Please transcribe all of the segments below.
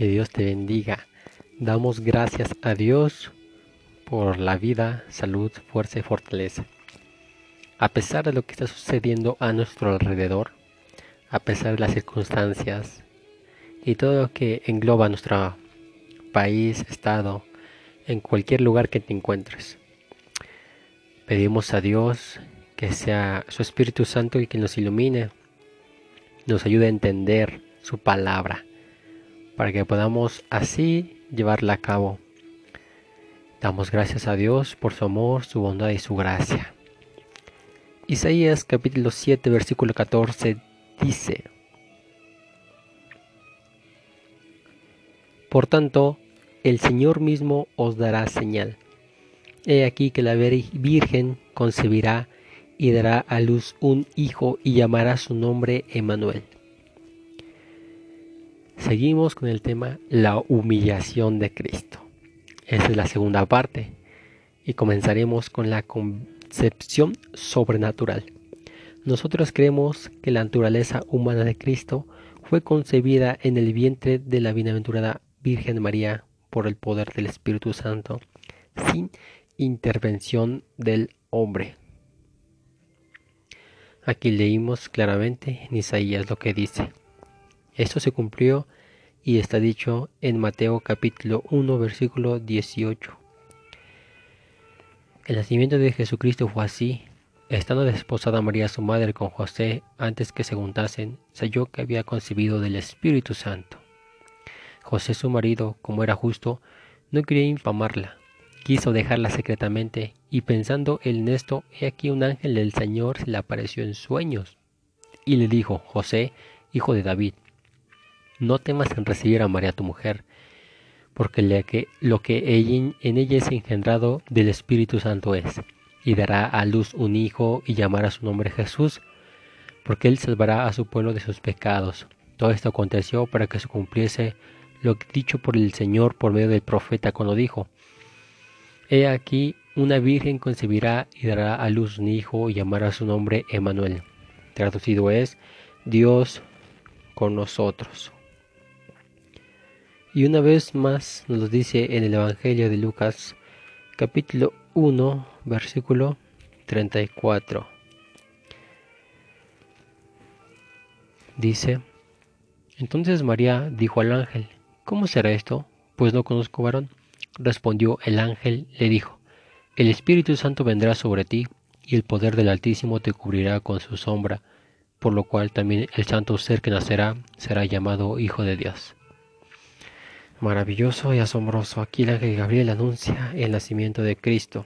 Que Dios te bendiga. Damos gracias a Dios por la vida, salud, fuerza y fortaleza. A pesar de lo que está sucediendo a nuestro alrededor, a pesar de las circunstancias y todo lo que engloba nuestro país, estado, en cualquier lugar que te encuentres. Pedimos a Dios que sea su Espíritu Santo y que nos ilumine, nos ayude a entender su palabra, para que podamos así llevarla a cabo. Damos gracias a Dios por su amor, su bondad y su gracia. Isaías capítulo 7 versículo 14 dice, Por tanto, el Señor mismo os dará señal. He aquí que la Virgen concebirá y dará a luz un hijo y llamará su nombre Emanuel. Seguimos con el tema la humillación de Cristo. Esa es la segunda parte y comenzaremos con la concepción sobrenatural. Nosotros creemos que la naturaleza humana de Cristo fue concebida en el vientre de la bienaventurada Virgen María por el poder del Espíritu Santo, sin intervención del hombre. Aquí leímos claramente en Isaías lo que dice. Esto se cumplió y está dicho en Mateo capítulo 1 versículo 18. El nacimiento de Jesucristo fue así. Estando desposada María su madre con José antes que se juntasen, se que había concebido del Espíritu Santo. José su marido, como era justo, no quería infamarla, quiso dejarla secretamente, y pensando en esto, he aquí un ángel del Señor se le apareció en sueños, y le dijo, José, hijo de David, no temas en recibir a María tu mujer, porque lo que en ella es engendrado del Espíritu Santo es, y dará a luz un hijo y llamará su nombre Jesús, porque él salvará a su pueblo de sus pecados. Todo esto aconteció para que se cumpliese lo dicho por el Señor por medio del profeta cuando dijo, He aquí una virgen concebirá y dará a luz un hijo y llamará su nombre Emanuel. Traducido es Dios con nosotros. Y una vez más nos dice en el Evangelio de Lucas capítulo 1 versículo 34. Dice, entonces María dijo al ángel, ¿Cómo será esto? Pues no conozco varón. Respondió el ángel, le dijo, El Espíritu Santo vendrá sobre ti, y el poder del Altísimo te cubrirá con su sombra, por lo cual también el santo ser que nacerá será llamado Hijo de Dios. Maravilloso y asombroso, aquí el ángel Gabriel anuncia el nacimiento de Cristo,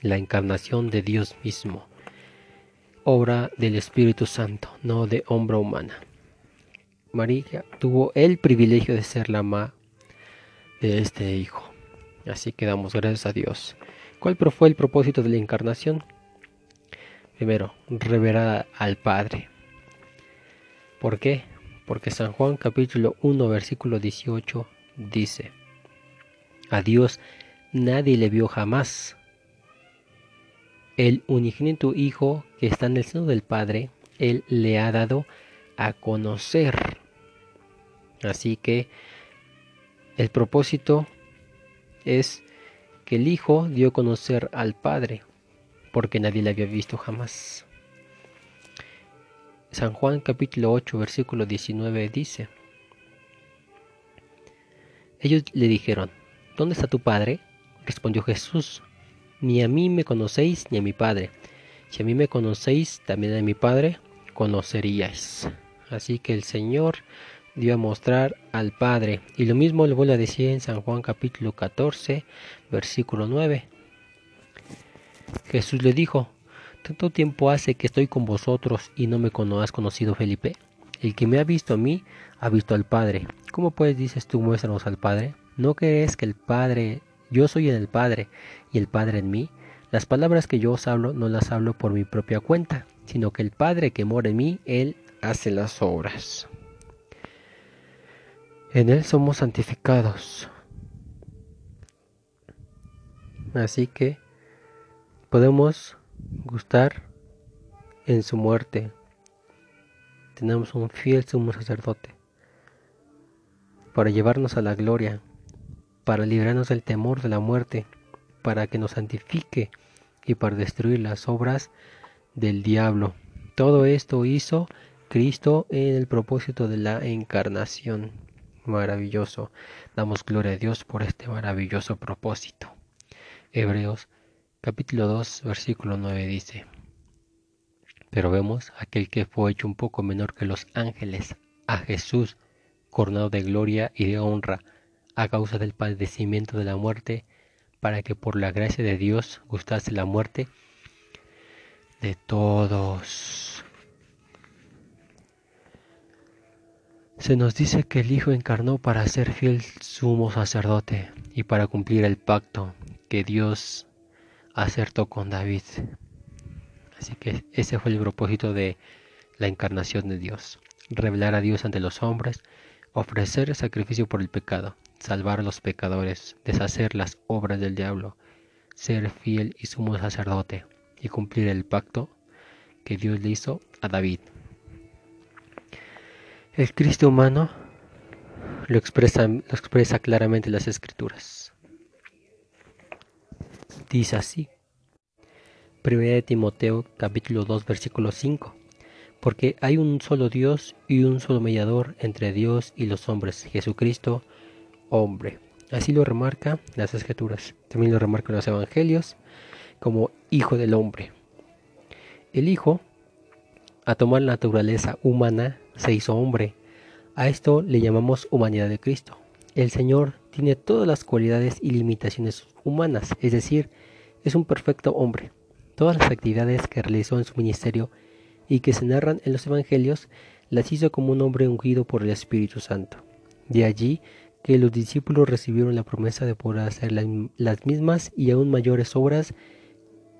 la encarnación de Dios mismo, obra del Espíritu Santo, no de hombre humana. María tuvo el privilegio de ser la mamá de este hijo. Así que damos gracias a Dios. ¿Cuál fue el propósito de la encarnación? Primero, revelar al Padre. ¿Por qué? Porque San Juan capítulo 1 versículo 18 dice, a Dios nadie le vio jamás. El unigénito Hijo que está en el seno del Padre, Él le ha dado a conocer. Así que el propósito es que el Hijo dio a conocer al Padre, porque nadie le había visto jamás. San Juan capítulo 8 versículo 19 dice, ellos le dijeron, ¿dónde está tu Padre? Respondió Jesús, ni a mí me conocéis ni a mi Padre. Si a mí me conocéis, también a mi Padre conoceríais. Así que el Señor dio a mostrar al Padre. Y lo mismo le vuelve a decir en San Juan capítulo 14, versículo 9. Jesús le dijo, ¿tanto tiempo hace que estoy con vosotros y no me has conocido Felipe? El que me ha visto a mí, ha visto al Padre. ¿Cómo pues dices tú, muéstranos al Padre? ¿No crees que el Padre, yo soy en el Padre y el Padre en mí? Las palabras que yo os hablo no las hablo por mi propia cuenta, sino que el Padre que mora en mí, Él hace las obras. En Él somos santificados. Así que podemos gustar en su muerte. Tenemos un fiel sumo sacerdote. para llevarnos a la gloria, para librarnos del temor de la muerte, para que nos santifique y para destruir las obras del diablo. Todo esto hizo Cristo en el propósito de la encarnación. Maravilloso. Damos gloria a Dios por este maravilloso propósito. Hebreos capítulo 2 versículo 9 dice, Pero vemos aquel que fue hecho un poco menor que los ángeles, a Jesús, coronado de gloria y de honra, a causa del padecimiento de la muerte, para que por la gracia de Dios gustase la muerte de todos. Se nos dice que el Hijo encarnó para ser fiel sumo sacerdote y para cumplir el pacto que Dios acertó con David. Así que ese fue el propósito de la encarnación de Dios. Revelar a Dios ante los hombres, ofrecer sacrificio por el pecado, salvar a los pecadores, deshacer las obras del diablo, ser fiel y sumo sacerdote y cumplir el pacto que Dios le hizo a David. El Cristo humano lo expresa, lo expresa claramente las escrituras. Dice así. 1 de Timoteo capítulo 2 versículo 5. Porque hay un solo Dios y un solo mediador entre Dios y los hombres, Jesucristo, hombre. Así lo remarca las escrituras. También lo remarcan los evangelios como Hijo del Hombre. El Hijo, a tomar la naturaleza humana, se hizo hombre. A esto le llamamos humanidad de Cristo. El Señor tiene todas las cualidades y limitaciones humanas, es decir, es un perfecto hombre. Todas las actividades que realizó en su ministerio y que se narran en los Evangelios las hizo como un hombre ungido por el Espíritu Santo. De allí que los discípulos recibieron la promesa de poder hacer las mismas y aún mayores obras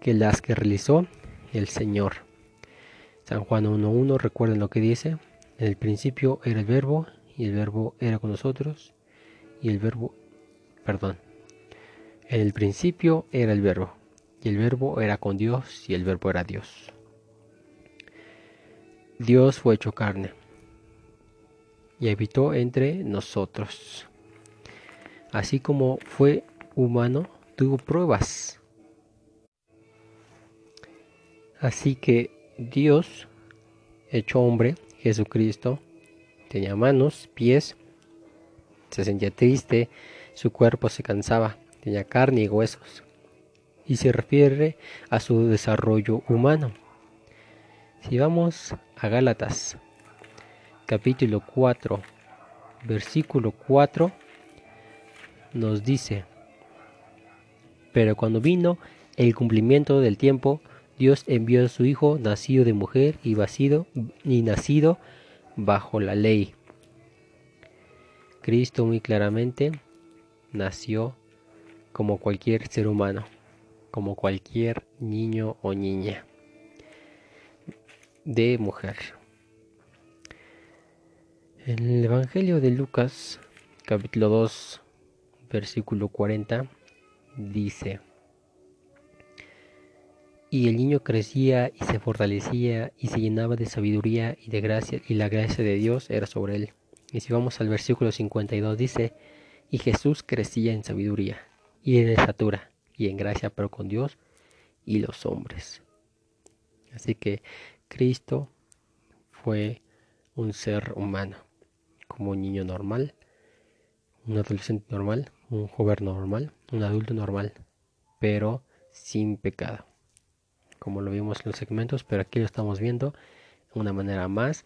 que las que realizó el Señor. San Juan 1.1, recuerden lo que dice, en el principio era el verbo y el verbo era con nosotros y el verbo, perdón, en el principio era el verbo y el verbo era con Dios y el verbo era Dios. Dios fue hecho carne y habitó entre nosotros. Así como fue humano, tuvo pruebas Así que Dios, hecho hombre, Jesucristo, tenía manos, pies, se sentía triste, su cuerpo se cansaba, tenía carne y huesos. Y se refiere a su desarrollo humano. Si vamos a Gálatas, capítulo 4, versículo 4, nos dice, pero cuando vino el cumplimiento del tiempo, Dios envió a su Hijo, nacido de mujer y, vacido, y nacido bajo la ley. Cristo muy claramente nació como cualquier ser humano, como cualquier niño o niña de mujer. En el Evangelio de Lucas, capítulo 2, versículo 40, dice, y el niño crecía y se fortalecía y se llenaba de sabiduría y de gracia, y la gracia de Dios era sobre él. Y si vamos al versículo 52 dice, y Jesús crecía en sabiduría y en estatura y en gracia pero con Dios y los hombres. Así que Cristo fue un ser humano, como un niño normal, un adolescente normal, un joven normal, un adulto normal, pero sin pecado como lo vimos en los segmentos, pero aquí lo estamos viendo de una manera más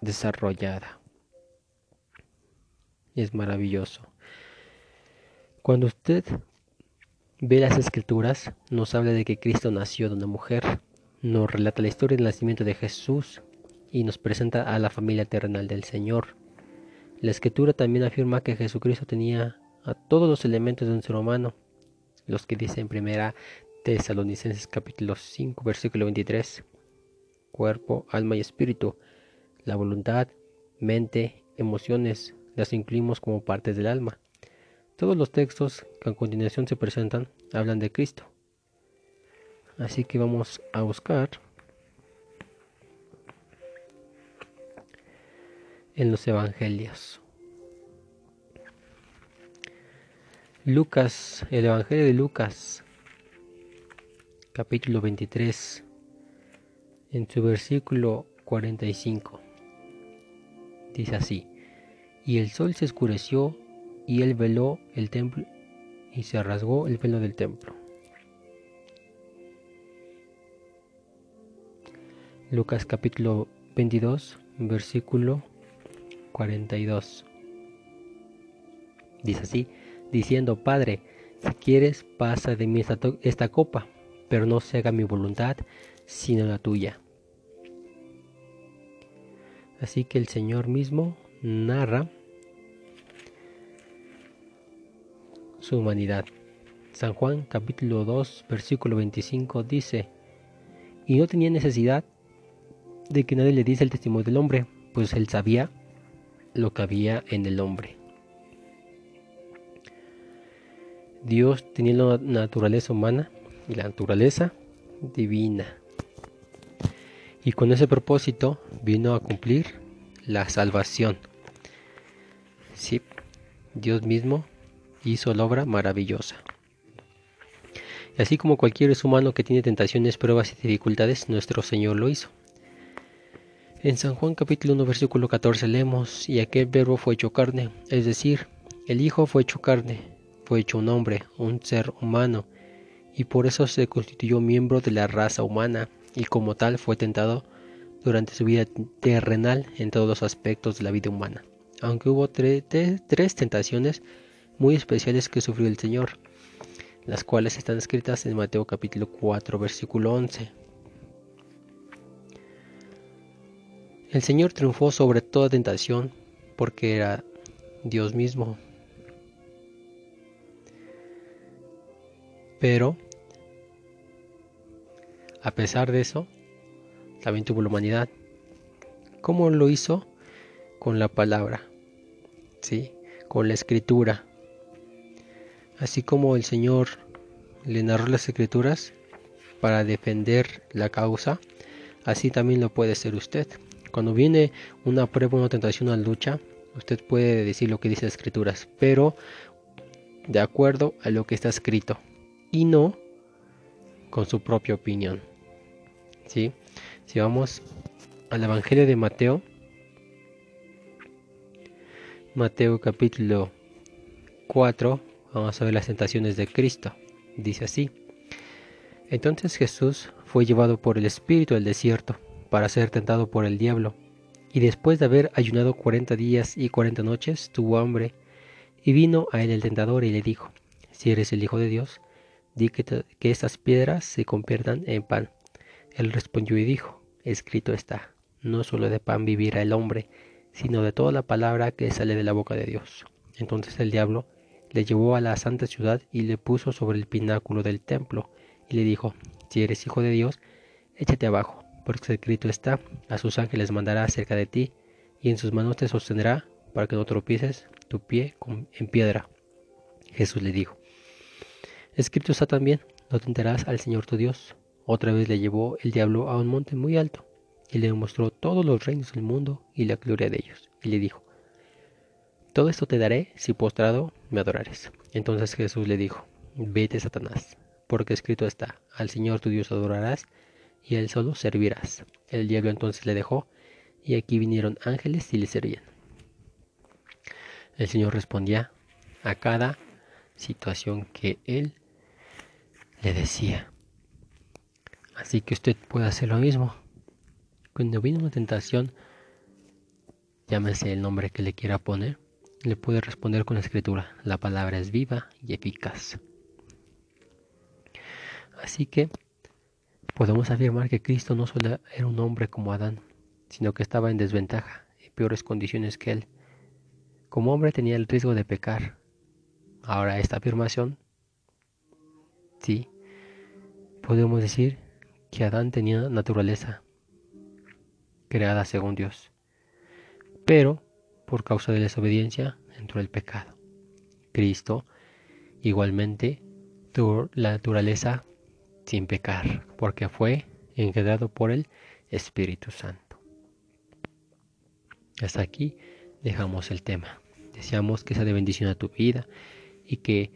desarrollada. Es maravilloso. Cuando usted ve las escrituras, nos habla de que Cristo nació de una mujer, nos relata la historia del nacimiento de Jesús y nos presenta a la familia terrenal del Señor. La escritura también afirma que Jesucristo tenía a todos los elementos de un ser humano, los que dice en primera Tesalonicenses capítulo 5 versículo 23. Cuerpo, alma y espíritu. La voluntad, mente, emociones las incluimos como partes del alma. Todos los textos que a continuación se presentan hablan de Cristo. Así que vamos a buscar en los evangelios. Lucas, el Evangelio de Lucas, capítulo 23, en su versículo 45. Dice así, y el sol se oscureció y él veló el templo y se rasgó el velo del templo. Lucas capítulo 22, versículo 42. Dice así, diciendo, Padre, si quieres, pasa de mí esta, esta copa, pero no se haga mi voluntad, sino la tuya. Así que el Señor mismo narra su humanidad. San Juan capítulo 2 versículo 25 dice, y no tenía necesidad de que nadie le diese el testimonio del hombre, pues él sabía lo que había en el hombre. Dios tenía la naturaleza humana y la naturaleza divina. Y con ese propósito vino a cumplir la salvación. Sí, Dios mismo hizo la obra maravillosa. Y así como cualquier ser humano que tiene tentaciones, pruebas y dificultades, nuestro Señor lo hizo. En San Juan capítulo 1 versículo 14 leemos, y aquel verbo fue hecho carne, es decir, el Hijo fue hecho carne, fue hecho un hombre, un ser humano, y por eso se constituyó miembro de la raza humana, y como tal fue tentado durante su vida terrenal en todos los aspectos de la vida humana. Aunque hubo tres tentaciones, muy especiales que sufrió el Señor, las cuales están escritas en Mateo capítulo 4 versículo 11. El Señor triunfó sobre toda tentación porque era Dios mismo. Pero, a pesar de eso, también tuvo la humanidad. ¿Cómo lo hizo? Con la palabra, ¿sí? Con la escritura. Así como el Señor le narró las escrituras para defender la causa, así también lo puede ser usted. Cuando viene una prueba, una tentación, una lucha, usted puede decir lo que dice las escrituras, pero de acuerdo a lo que está escrito y no con su propia opinión. ¿Sí? Si vamos al Evangelio de Mateo, Mateo capítulo 4, Vamos a ver las tentaciones de Cristo. Dice así. Entonces Jesús fue llevado por el Espíritu al desierto para ser tentado por el diablo. Y después de haber ayunado cuarenta días y cuarenta noches, tuvo hambre. Y vino a él el tentador y le dijo, Si eres el Hijo de Dios, di que, que estas piedras se conviertan en pan. Él respondió y dijo, Escrito está, no solo de pan vivirá el hombre, sino de toda la palabra que sale de la boca de Dios. Entonces el diablo le llevó a la santa ciudad y le puso sobre el pináculo del templo, y le dijo, si eres hijo de Dios, échate abajo, porque escrito está, a sus ángeles mandará cerca de ti, y en sus manos te sostendrá, para que no tropieces tu pie en piedra. Jesús le dijo, escrito está también, no tentarás al Señor tu Dios. Otra vez le llevó el diablo a un monte muy alto, y le mostró todos los reinos del mundo y la gloria de ellos, y le dijo, todo esto te daré si postrado me adorares. Entonces Jesús le dijo, vete Satanás, porque escrito está, al Señor tu Dios adorarás y a él solo servirás. El diablo entonces le dejó y aquí vinieron ángeles y le servían. El Señor respondía a cada situación que él le decía. Así que usted puede hacer lo mismo. Cuando viene una tentación, llámese el nombre que le quiera poner, le puede responder con la escritura. La palabra es viva y eficaz. Así que podemos afirmar que Cristo no solo era un hombre como Adán, sino que estaba en desventaja, en peores condiciones que él. Como hombre tenía el riesgo de pecar. Ahora esta afirmación, sí, podemos decir que Adán tenía naturaleza creada según Dios. Pero por causa de la desobediencia entró el pecado. Cristo igualmente tuvo la naturaleza sin pecar, porque fue engendrado por el Espíritu Santo. Hasta aquí dejamos el tema. Deseamos que sea de bendición a tu vida y que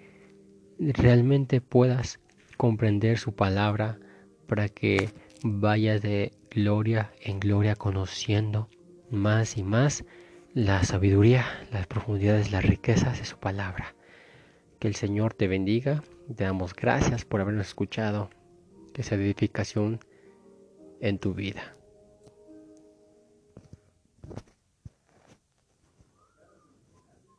realmente puedas comprender su palabra, para que vayas de gloria en gloria conociendo más y más la sabiduría, las profundidades, las riquezas de su palabra. Que el Señor te bendiga. Te damos gracias por habernos escuchado. Que sea edificación en tu vida.